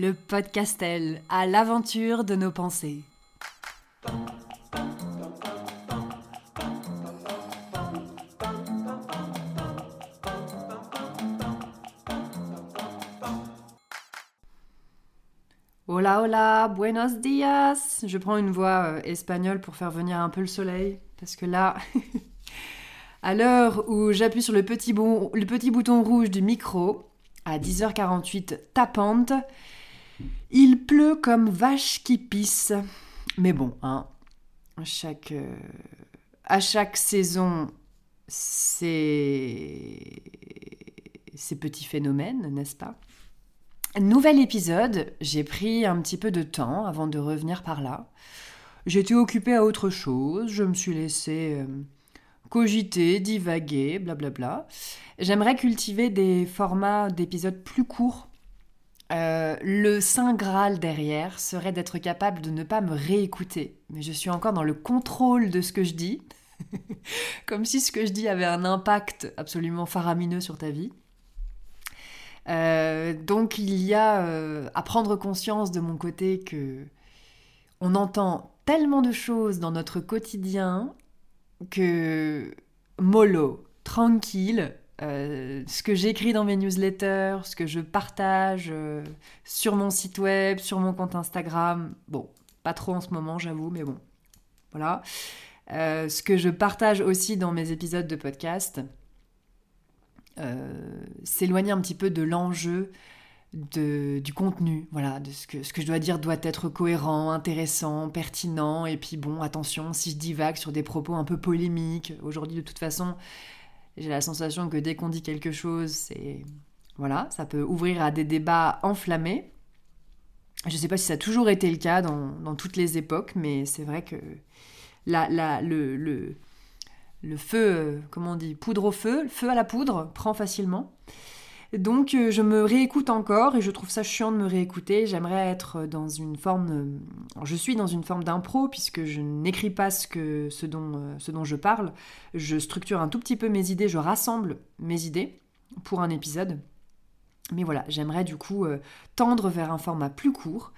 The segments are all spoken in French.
le podcastel à l'aventure de nos pensées. Hola hola, buenos dias. Je prends une voix euh, espagnole pour faire venir un peu le soleil parce que là à l'heure où j'appuie sur le petit bouton rouge du micro à 10h48 tapante, il pleut comme vache qui pisse. Mais bon, hein, chaque, euh, à chaque saison, c'est ces petits phénomènes, n'est-ce pas? Nouvel épisode, j'ai pris un petit peu de temps avant de revenir par là. J'étais occupée à autre chose, je me suis laissée euh, cogiter, divaguer, blablabla. J'aimerais cultiver des formats d'épisodes plus courts euh, le saint graal derrière serait d'être capable de ne pas me réécouter. Mais je suis encore dans le contrôle de ce que je dis. Comme si ce que je dis avait un impact absolument faramineux sur ta vie. Euh, donc il y a euh, à prendre conscience de mon côté que on entend tellement de choses dans notre quotidien que mollo, tranquille, euh, ce que j'écris dans mes newsletters, ce que je partage euh, sur mon site web, sur mon compte Instagram. Bon, pas trop en ce moment, j'avoue, mais bon, voilà. Euh, ce que je partage aussi dans mes épisodes de podcast, s'éloigner un petit peu de l'enjeu du contenu, voilà, de ce que, ce que je dois dire doit être cohérent, intéressant, pertinent, et puis bon, attention, si je divague sur des propos un peu polémiques, aujourd'hui de toute façon, j'ai la sensation que dès qu'on dit quelque chose, c'est voilà, ça peut ouvrir à des débats enflammés. Je ne sais pas si ça a toujours été le cas dans, toutes les époques, mais c'est vrai que la, la, le, le, le, feu, comment on dit, poudre au feu, le feu à la poudre prend facilement. Donc euh, je me réécoute encore et je trouve ça chiant de me réécouter. J'aimerais être dans une forme... Euh, je suis dans une forme d'impro puisque je n'écris pas ce, que, ce, dont, euh, ce dont je parle. Je structure un tout petit peu mes idées, je rassemble mes idées pour un épisode. Mais voilà, j'aimerais du coup tendre vers un format plus court.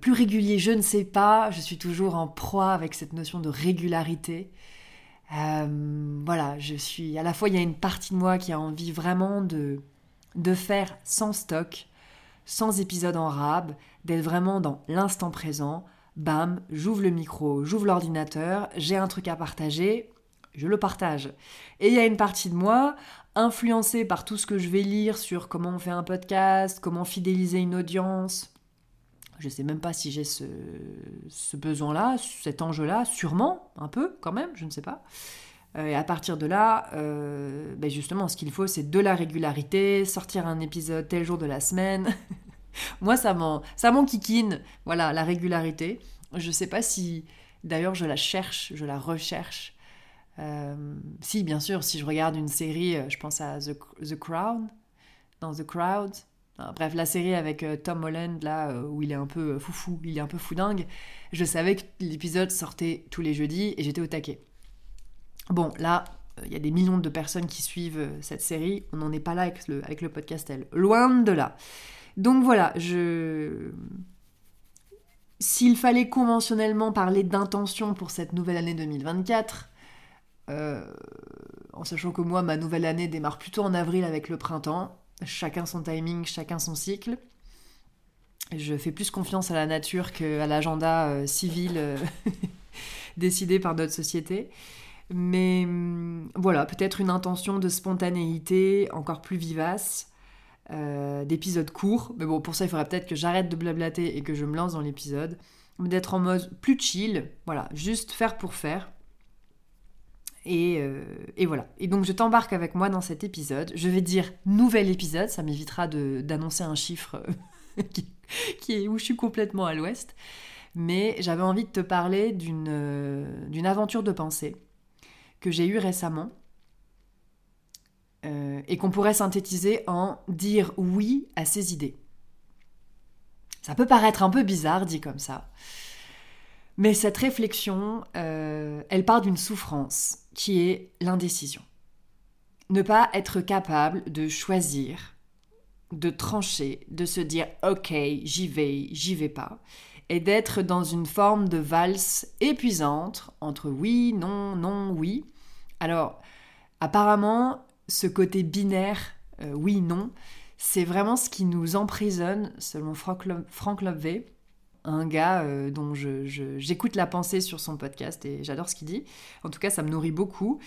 plus régulier, je ne sais pas, je suis toujours en proie avec cette notion de régularité. voilà, je suis. À la fois, il y a une partie de moi qui a envie vraiment de, de faire sans stock, sans épisode en rab, d'être vraiment dans l'instant présent. Bam, j'ouvre le micro, j'ouvre l'ordinateur, j'ai un truc à partager, je le partage. Et il y a une partie de moi, influencée par tout ce que je vais lire sur comment on fait un podcast, comment fidéliser une audience. Je ne sais même pas si j'ai ce, ce besoin-là, cet enjeu-là, sûrement, un peu quand même, je ne sais pas. Euh, et à partir de là, euh, ben justement, ce qu'il faut, c'est de la régularité, sortir un épisode tel jour de la semaine. Moi, ça m'enquiquine, voilà, la régularité. Je ne sais pas si, d'ailleurs, je la cherche, je la recherche. Euh, si, bien sûr, si je regarde une série, je pense à The, The Crown, dans The Crowd. bref, la série avec Tom Holland, là, où il est un peu foufou, il est un peu foudingue. Je savais que l'épisode sortait tous les jeudis et j'étais au taquet. Bon, là, il euh, y a des millions de personnes qui suivent euh, cette série. On n'en est pas là avec le, avec le podcastel. Loin de là. Donc voilà, je. S'il fallait conventionnellement parler d'intention pour cette nouvelle année 2024, euh, en sachant que moi, ma nouvelle année démarre plutôt en avril avec le printemps, chacun son timing, chacun son cycle. Je fais plus confiance à la nature qu'à l'agenda civil décidé par notre société. Mais hum, voilà, peut-être une intention de spontanéité encore plus vivace, euh, d'épisodes courts. Mais bon, pour ça, il faudrait peut-être que j'arrête de blablater et que je me lance dans l'épisode. D'être en mode plus chill, voilà, juste faire pour faire. Et, euh, et, voilà. Et donc je t'embarque avec moi dans cet épisode. Je vais dire nouvel épisode, ça m'évitera d'annoncer un chiffre qui, qui, est où je suis complètement à l'ouest. Mais j'avais envie de te parler d'une euh, aventure de pensée que j'ai eu récemment euh, et qu'on pourrait synthétiser en dire oui à ses idées. Ça peut paraître un peu bizarre dit comme ça, mais cette réflexion, euh, elle part d'une souffrance qui est l'indécision. Ne pas être capable de choisir de trancher, de se dire ok, j'y vais, j'y vais pas, et d'être dans une forme de valse épuisante entre oui, non, non, oui. Alors, apparemment, ce côté binaire, euh, oui, non, c'est vraiment ce qui nous emprisonne, selon Frank, Frank un gars euh, dont j'écoute la pensée sur son podcast et j'adore ce qu'il dit. En tout cas, ça me nourrit beaucoup.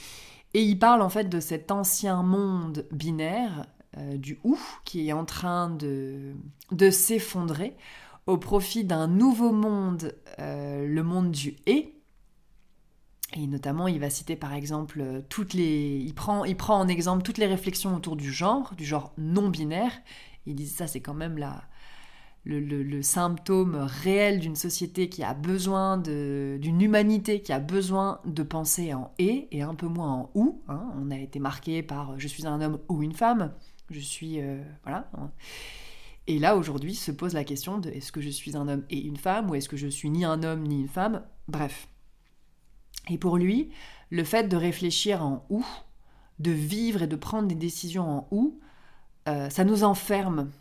Et il parle en fait de cet ancien monde binaire euh, du ou qui est en train de, s'effondrer au profit d'un nouveau monde, le monde du et. Et notamment, il va citer par exemple toutes les. Il prend, il prend en exemple toutes les réflexions autour du genre, du genre non binaire. Il dit ça, c'est quand même la, le, le, symptôme réel d'une société qui a besoin d'une humanité qui a besoin de penser en et et un peu moins en ou. Hein. On a été marqué par je suis un homme ou une femme. Je suis. Euh, voilà. Et là, aujourd'hui, se pose la question de est-ce que je suis un homme et une femme ou est-ce que je suis ni un homme ni une femme? Bref. Et pour lui, le fait de réfléchir en ou, de vivre et de prendre des décisions en ou, euh, ça nous enferme.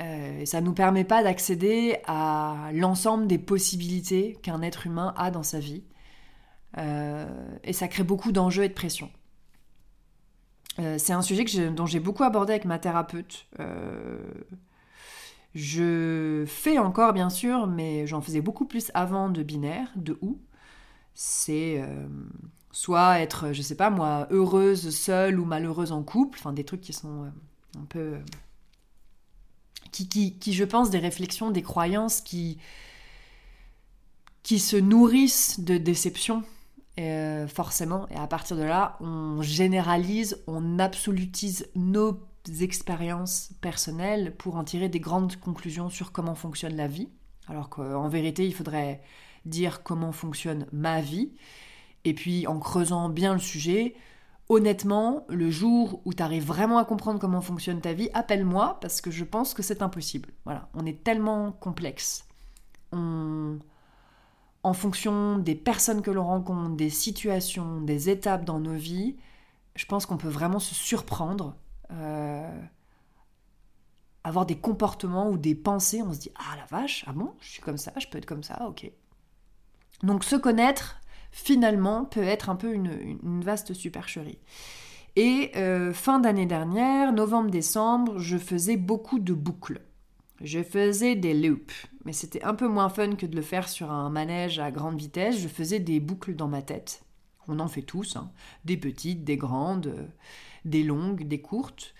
Euh, ça ne nous permet pas d'accéder à l'ensemble des possibilités qu'un être humain a dans sa vie. et ça crée beaucoup d'enjeux et de pression. Euh, c'est un sujet dont j'ai beaucoup abordé avec ma thérapeute. Euh, je fais encore, bien sûr, mais j'en faisais beaucoup plus avant de binaire, de où. C'est euh, soit être, je sais pas moi, heureuse seule ou malheureuse en couple, enfin des trucs qui sont un peu. Qui, qui, qui, je pense, des réflexions, des croyances qui, qui se nourrissent de déception euh, forcément. Et à partir de là, on généralise, on absolutise nos expériences personnelles pour en tirer des grandes conclusions sur comment fonctionne la vie. Alors qu'en vérité, il faudrait dire comment fonctionne ma vie. Et puis en creusant bien le sujet, honnêtement, le jour où tu arrives vraiment à comprendre comment fonctionne ta vie, appelle-moi parce que je pense que c'est impossible. Voilà, on est tellement complexe. On en fonction des personnes que l'on rencontre, des situations, des étapes dans nos vies, je pense qu'on peut vraiment se surprendre, euh, avoir des comportements ou des pensées, on se dit ah la vache, ah bon, je suis comme ça, je peux être comme ça, ok. Donc se connaître, finalement, peut être un peu une, vaste supercherie. Et euh, fin d'année dernière, novembre-décembre, je faisais beaucoup de boucles. Je faisais des loops, mais c'était un peu moins fun que de le faire sur un manège à grande vitesse. Je faisais des boucles dans ma tête. On en fait tous, hein. des petites, des grandes, euh, des longues, des courtes.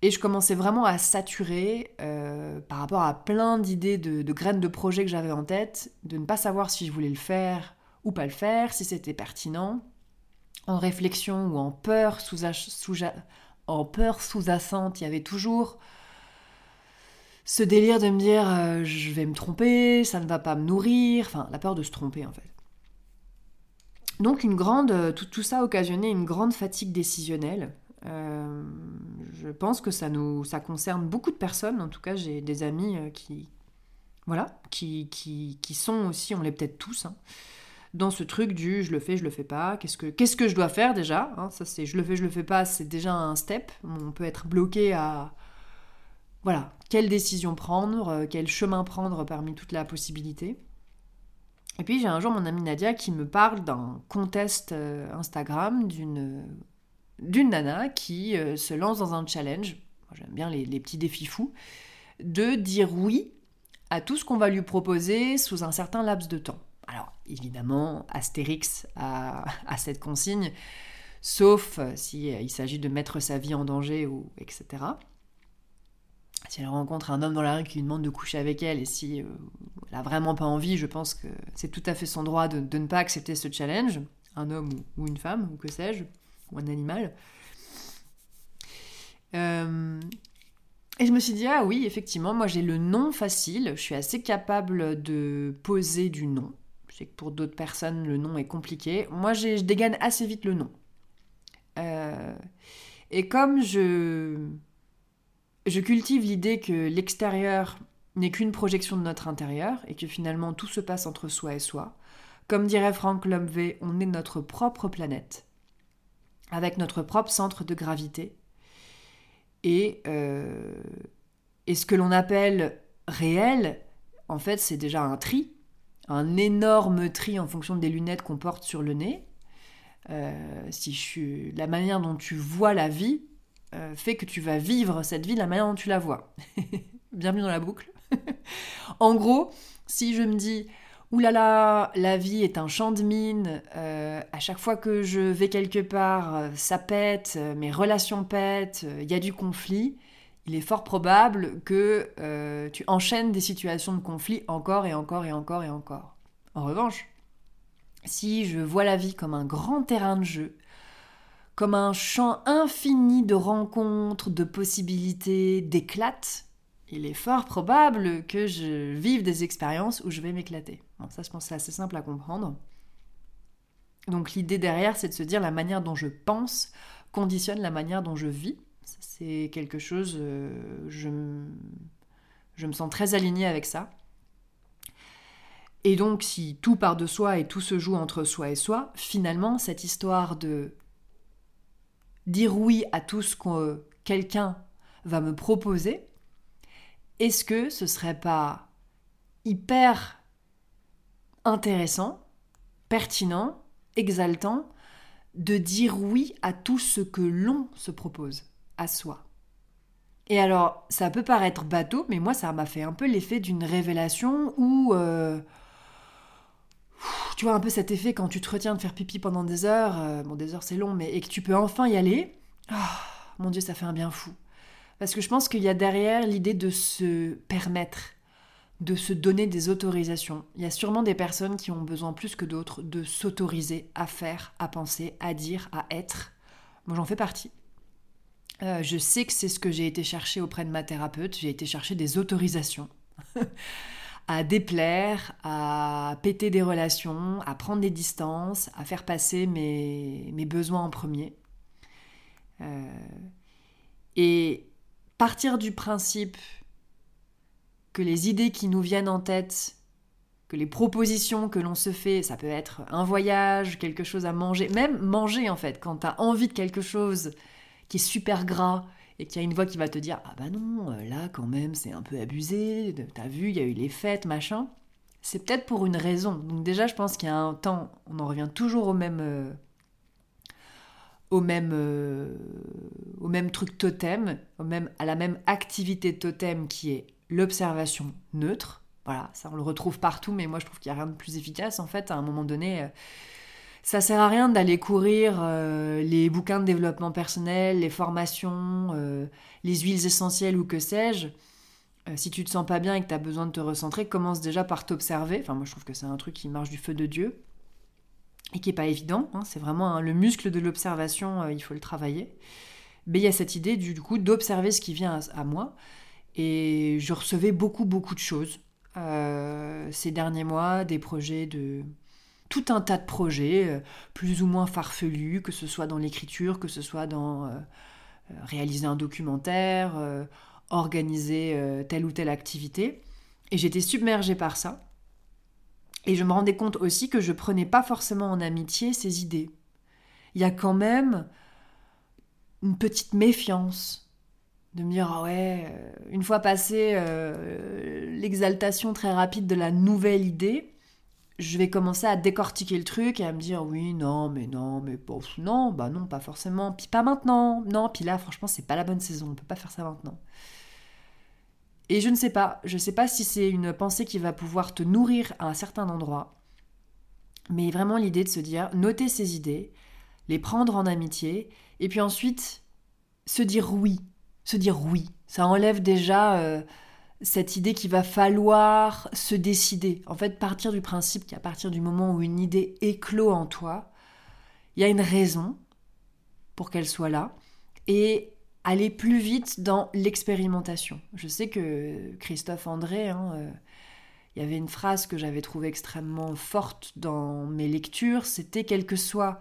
Et je commençais vraiment à saturer euh, par rapport à plein d'idées de, graines de projets que j'avais en tête, de ne pas savoir si je voulais le faire ou pas le faire, si c'était pertinent. En réflexion ou en peur sous, sous, en peur sous-jacente, il y avait toujours ce délire de me dire euh, je vais me tromper, ça ne va pas me nourrir, enfin la peur de se tromper en fait. Donc une grande, tout, tout ça occasionnait une grande fatigue décisionnelle. Euh, je pense que ça nous, ça concerne beaucoup de personnes. En tout cas, j'ai des amis qui, voilà, qui, qui, qui, sont aussi, on l'est peut-être tous, hein, dans ce truc du je le fais, je le fais pas. Qu'est-ce que, qu'est-ce que je dois faire déjà hein, Ça c'est je le fais, je le fais pas. C'est déjà un step. On peut être bloqué à voilà, quelle décision prendre, euh, quel chemin prendre parmi toute la possibilité. Et puis j'ai un jour mon amie Nadia qui me parle d'un contest euh, Instagram d'une d'une nana qui euh, se lance dans un challenge, j'aime bien les, petits défis fous, de dire oui à tout ce qu'on va lui proposer sous un certain laps de temps. Alors évidemment, Astérix à cette consigne, sauf s'il s'agit de mettre sa vie en danger ou etc si elle rencontre un homme dans la rue qui lui demande de coucher avec elle et si euh, elle a vraiment pas envie, je pense que c'est tout à fait son droit de, ne pas accepter ce challenge, un homme ou, une femme, ou que sais-je, ou un animal. Euh, et je me suis dit, ah oui, effectivement, moi j'ai le nom facile, je suis assez capable de poser du nom. Je sais que pour d'autres personnes, le nom est compliqué. Moi, je dégaine assez vite le nom. Euh, et comme je je cultive l'idée que l'extérieur n'est qu'une projection de notre intérieur et que finalement tout se passe entre soi et soi. Comme dirait Frank Lomvé, on est notre propre planète, avec notre propre centre de gravité. Et, euh, Et ce que l'on appelle réel, en fait, c'est déjà un tri, un énorme tri en fonction des lunettes qu'on porte sur le nez. Euh, si je la manière dont tu vois la vie euh, fait que tu vas vivre cette vie de la manière dont tu la vois. Bienvenue dans la boucle. en gros, si je me dis Ouh là là, la vie est un champ de mine. Euh, à chaque fois que je vais quelque part, euh, ça pète, euh, mes relations pètent, il y a du conflit. Il est fort probable que tu enchaînes des situations de conflit encore et encore et encore et encore. En revanche, si je vois la vie comme un grand terrain de jeu, comme un champ infini de rencontres, de possibilités, d'éclates, il est fort probable que je vive des expériences où je vais m'éclater. ça, je pense c'est assez simple à comprendre. Donc l'idée derrière, c'est de se dire la manière dont je pense conditionne la manière dont je vis. C'est quelque chose, euh, je, je me sens très alignée avec ça. Et donc si tout part de soi et tout se joue entre soi et soi, finalement, cette histoire de dire oui à tout ce que quelqu'un va me proposer, est-ce que ce serait pas hyper intéressant, pertinent, exaltant de dire oui à tout ce que l'on se propose à soi? Et alors, ça peut paraître bateau, mais moi, ça m'a fait un peu l'effet d'une révélation où... Euh, tu vois un peu cet effet quand tu te retiens de faire pipi pendant des heures, euh, bon des heures c'est long, mais et que tu peux enfin y aller. Ah, mon Dieu, ça fait un bien fou. Parce que je pense qu'il y a derrière l'idée de se permettre, de se donner des autorisations. Il y a sûrement des personnes qui ont besoin plus que d'autres de s'autoriser à faire, à penser, à dire, à être. Moi j'en fais partie. Euh, je sais que c'est ce que j'ai été chercher auprès de ma thérapeute. J'ai été chercher des autorisations. à déplaire, à péter des relations, à prendre des distances, à faire passer mes, besoins en premier. Euh, et partir du principe que les idées qui nous viennent en tête, que les propositions que l'on se fait, ça peut être un voyage, quelque chose à manger, même manger en fait, quand tu as envie de quelque chose qui est super gras et qu'il y a une voix qui va te dire Ah bah non, là quand même c'est un peu abusé, t'as vu, il y a eu les fêtes, machin. C'est peut-être pour une raison. Donc déjà, je pense qu'il y a un temps, on en revient toujours au même, euh, au même, euh, au même truc totem, au même, à la même activité totem qui est l'observation neutre. Voilà, ça on le retrouve partout, mais moi je trouve qu'il n'y a rien de plus efficace en fait. À un moment donné, euh, ça sert à rien d'aller courir euh, les bouquins de développement personnel, les formations, les huiles essentielles ou que sais-je. si tu te sens pas bien et que tu as besoin de te recentrer, commence déjà par t'observer. Enfin, moi je trouve que c'est un truc qui marche du feu de Dieu et qui n'est pas évident. Hein. c'est vraiment le muscle de l'observation, euh, il faut le travailler. Mais il y a cette idée du, coup d'observer ce qui vient à, moi. Et je recevais beaucoup, beaucoup de choses euh, ces derniers mois, des projets de... Tout un tas de projets, euh, plus ou moins farfelus, que ce soit dans l'écriture, que ce soit dans réaliser un documentaire, organiser telle ou telle activité. Et j'étais submergée par ça. Et je me rendais compte aussi que je prenais pas forcément en amitié ces idées. Il y a quand même une petite méfiance de me dire ah ouais, euh, une fois passé euh, l'exaltation très rapide de la nouvelle idée, je vais commencer à décortiquer le truc et à me dire oui, non, mais non, mais bon, non, bah non, pas forcément, puis pas maintenant, non, puis là, franchement, c'est pas la bonne saison, on peut pas faire ça maintenant. Et je ne sais pas, je ne sais pas si c'est une pensée qui va pouvoir te nourrir à un certain endroit, mais vraiment l'idée de se dire, noter ses idées, les prendre en amitié, et puis ensuite se dire oui, se dire oui. Ça enlève déjà euh, cette idée qu'il va falloir se décider. En fait, partir du principe qu'à partir du moment où une idée éclot en toi, il y a une raison pour qu'elle soit là, et aller plus vite dans l'expérimentation. Je sais que Christophe André, hein, euh, il y avait une phrase que j'avais trouvée extrêmement forte dans mes lectures, c'était quelle que soit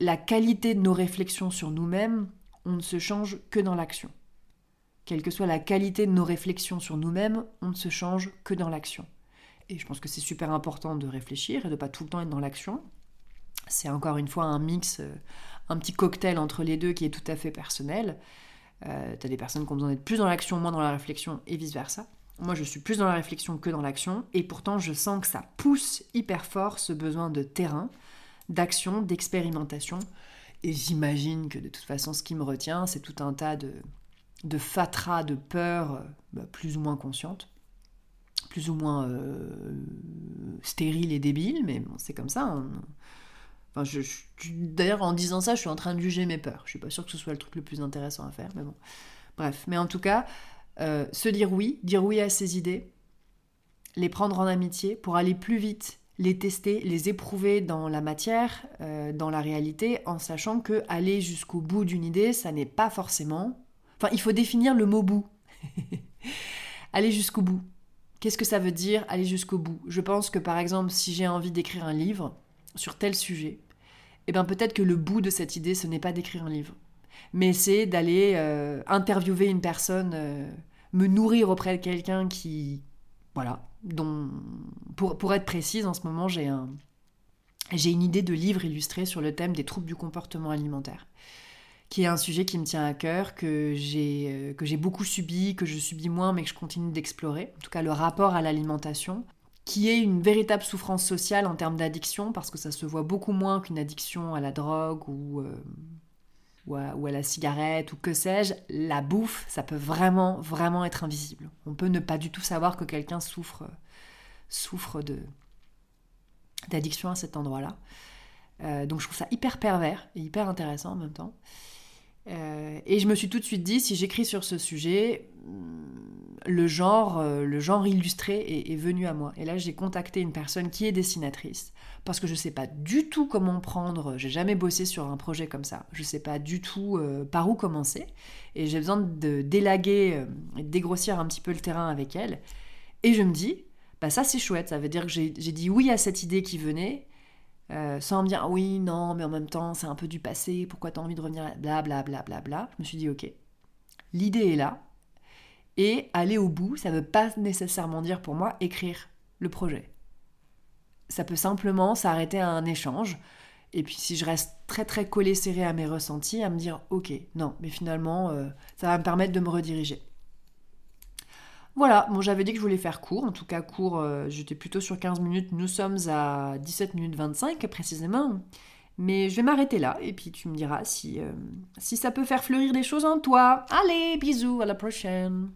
la qualité de nos réflexions sur nous-mêmes, on ne se change que dans l'action. Quelle que soit la qualité de nos réflexions sur nous-mêmes, on ne se change que dans l'action. Et je pense que c'est super important de réfléchir et de pas tout le temps être dans l'action. C'est encore une fois un mix, euh, un petit cocktail entre les deux qui est tout à fait personnel. Euh, t'as des personnes qui ont besoin d'être plus dans l'action, moins dans la réflexion, et vice-versa. Moi, je suis plus dans la réflexion que dans l'action, et pourtant, je sens que ça pousse hyper fort ce besoin de terrain, d'action, d'expérimentation. Et j'imagine que de toute façon, ce qui me retient, c'est tout un tas de, de fatras, de peurs, bah, plus ou moins conscientes, plus ou moins euh, stériles et débiles, mais c'est comme ça. Je, D'ailleurs, en disant ça, je suis en train de juger mes peurs. Je suis pas sûre que ce soit le truc le plus intéressant à faire, mais bon. Bref, mais en tout cas, euh, se dire oui, dire oui à ses idées, les prendre en amitié pour aller plus vite, les tester, les éprouver dans la matière, euh, dans la réalité, en sachant que aller jusqu'au bout d'une idée, ça n'est pas forcément. Enfin, il faut définir le mot bout. aller jusqu'au bout. Qu'est-ce que ça veut dire aller jusqu'au bout? Je pense que par exemple, si j'ai envie d'écrire un livre sur tel sujet, eh bien peut-être que le bout de cette idée, ce n'est pas d'écrire un livre, mais c'est d'aller euh, interviewer une personne, euh, me nourrir auprès de quelqu'un qui, voilà, dont, pour, pour être précise, en ce moment, j'ai un, j'ai une idée de livre illustré sur le thème des troubles du comportement alimentaire, qui est un sujet qui me tient à cœur, que j'ai, euh, que j'ai beaucoup subi, que je subis moins, mais que je continue d'explorer. En tout cas, le rapport à l'alimentation qui est une véritable souffrance sociale en termes d'addiction, parce que ça se voit beaucoup moins qu'une addiction à la drogue ou, euh, ou, à, la cigarette ou que sais-je. La bouffe, ça peut vraiment, vraiment être invisible. On peut ne pas du tout savoir que quelqu'un souffre, souffre de d'addiction à cet endroit-là. Euh, donc je trouve ça hyper pervers et hyper intéressant en même temps. Euh, et je me suis tout de suite dit, si j'écris sur ce sujet, le genre, euh, le genre illustré est, venu à moi. Et là, j'ai contacté une personne qui est dessinatrice parce que je ne sais pas du tout comment prendre. J'ai jamais bossé sur un projet comme ça. Je ne sais pas du tout euh, par où commencer. Et j'ai besoin de délaguer et de dégrossir un petit peu le terrain avec elle. Et je me dis, bah ça c'est chouette. Ça veut dire que j'ai dit oui à cette idée qui venait. Sans me dire oui, non, mais en même temps, c'est un peu du passé, pourquoi tu as envie de revenir Bla bla bla bla bla. Je me suis dit, ok, l'idée est là, et aller au bout, ça ne veut pas nécessairement dire pour moi écrire le projet. Ça peut simplement s'arrêter à un échange. Et puis si je reste très très collé serré à mes ressentis, à me dire ok, non, mais finalement, euh, ça va me permettre de me rediriger. Voilà, bon j'avais dit que je voulais faire court, en tout cas court, euh, j'étais plutôt sur 15 minutes, nous sommes à 17 minutes 25 précisément. Mais je vais m'arrêter là et puis tu me diras si, euh, si ça peut faire fleurir des choses en toi. Allez, bisous, à la prochaine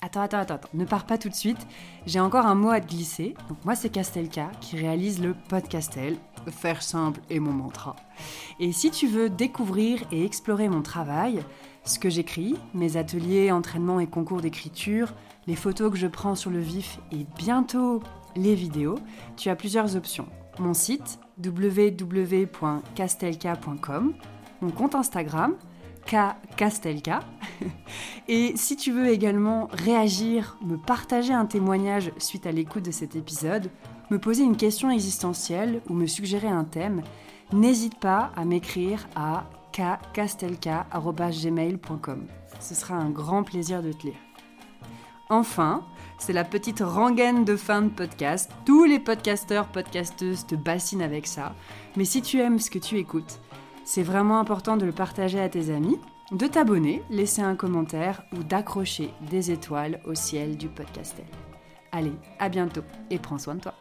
Attends, attends, attends, ne pars pas tout de suite. J'ai encore un mot à te glisser. Donc moi, c'est Castelka qui réalise le podcastel. Faire simple est mon mantra. Et si tu veux découvrir et explorer mon travail, ce que j'écris, mes ateliers, entraînements et concours d'écriture, les photos que je prends sur le vif et bientôt les vidéos, tu as plusieurs options. Mon site www.castelka.com, mon compte Instagram Castelka. Et si tu veux également réagir, me partager un témoignage suite à l'écoute de cet épisode, me poser une question existentielle ou me suggérer un thème, n'hésite pas à m'écrire à kkastelka.gmail.com. Ce sera un grand plaisir de te lire. Enfin, c'est la petite rengaine de fin de podcast. Tous les podcasteurs, podcasteuses te bassinent avec ça. Mais si tu aimes ce que tu écoutes, c'est vraiment important de le partager à tes amis, de t'abonner, laisser un commentaire ou d'accrocher des étoiles au ciel du podcastel. Allez, à bientôt et prends soin de toi.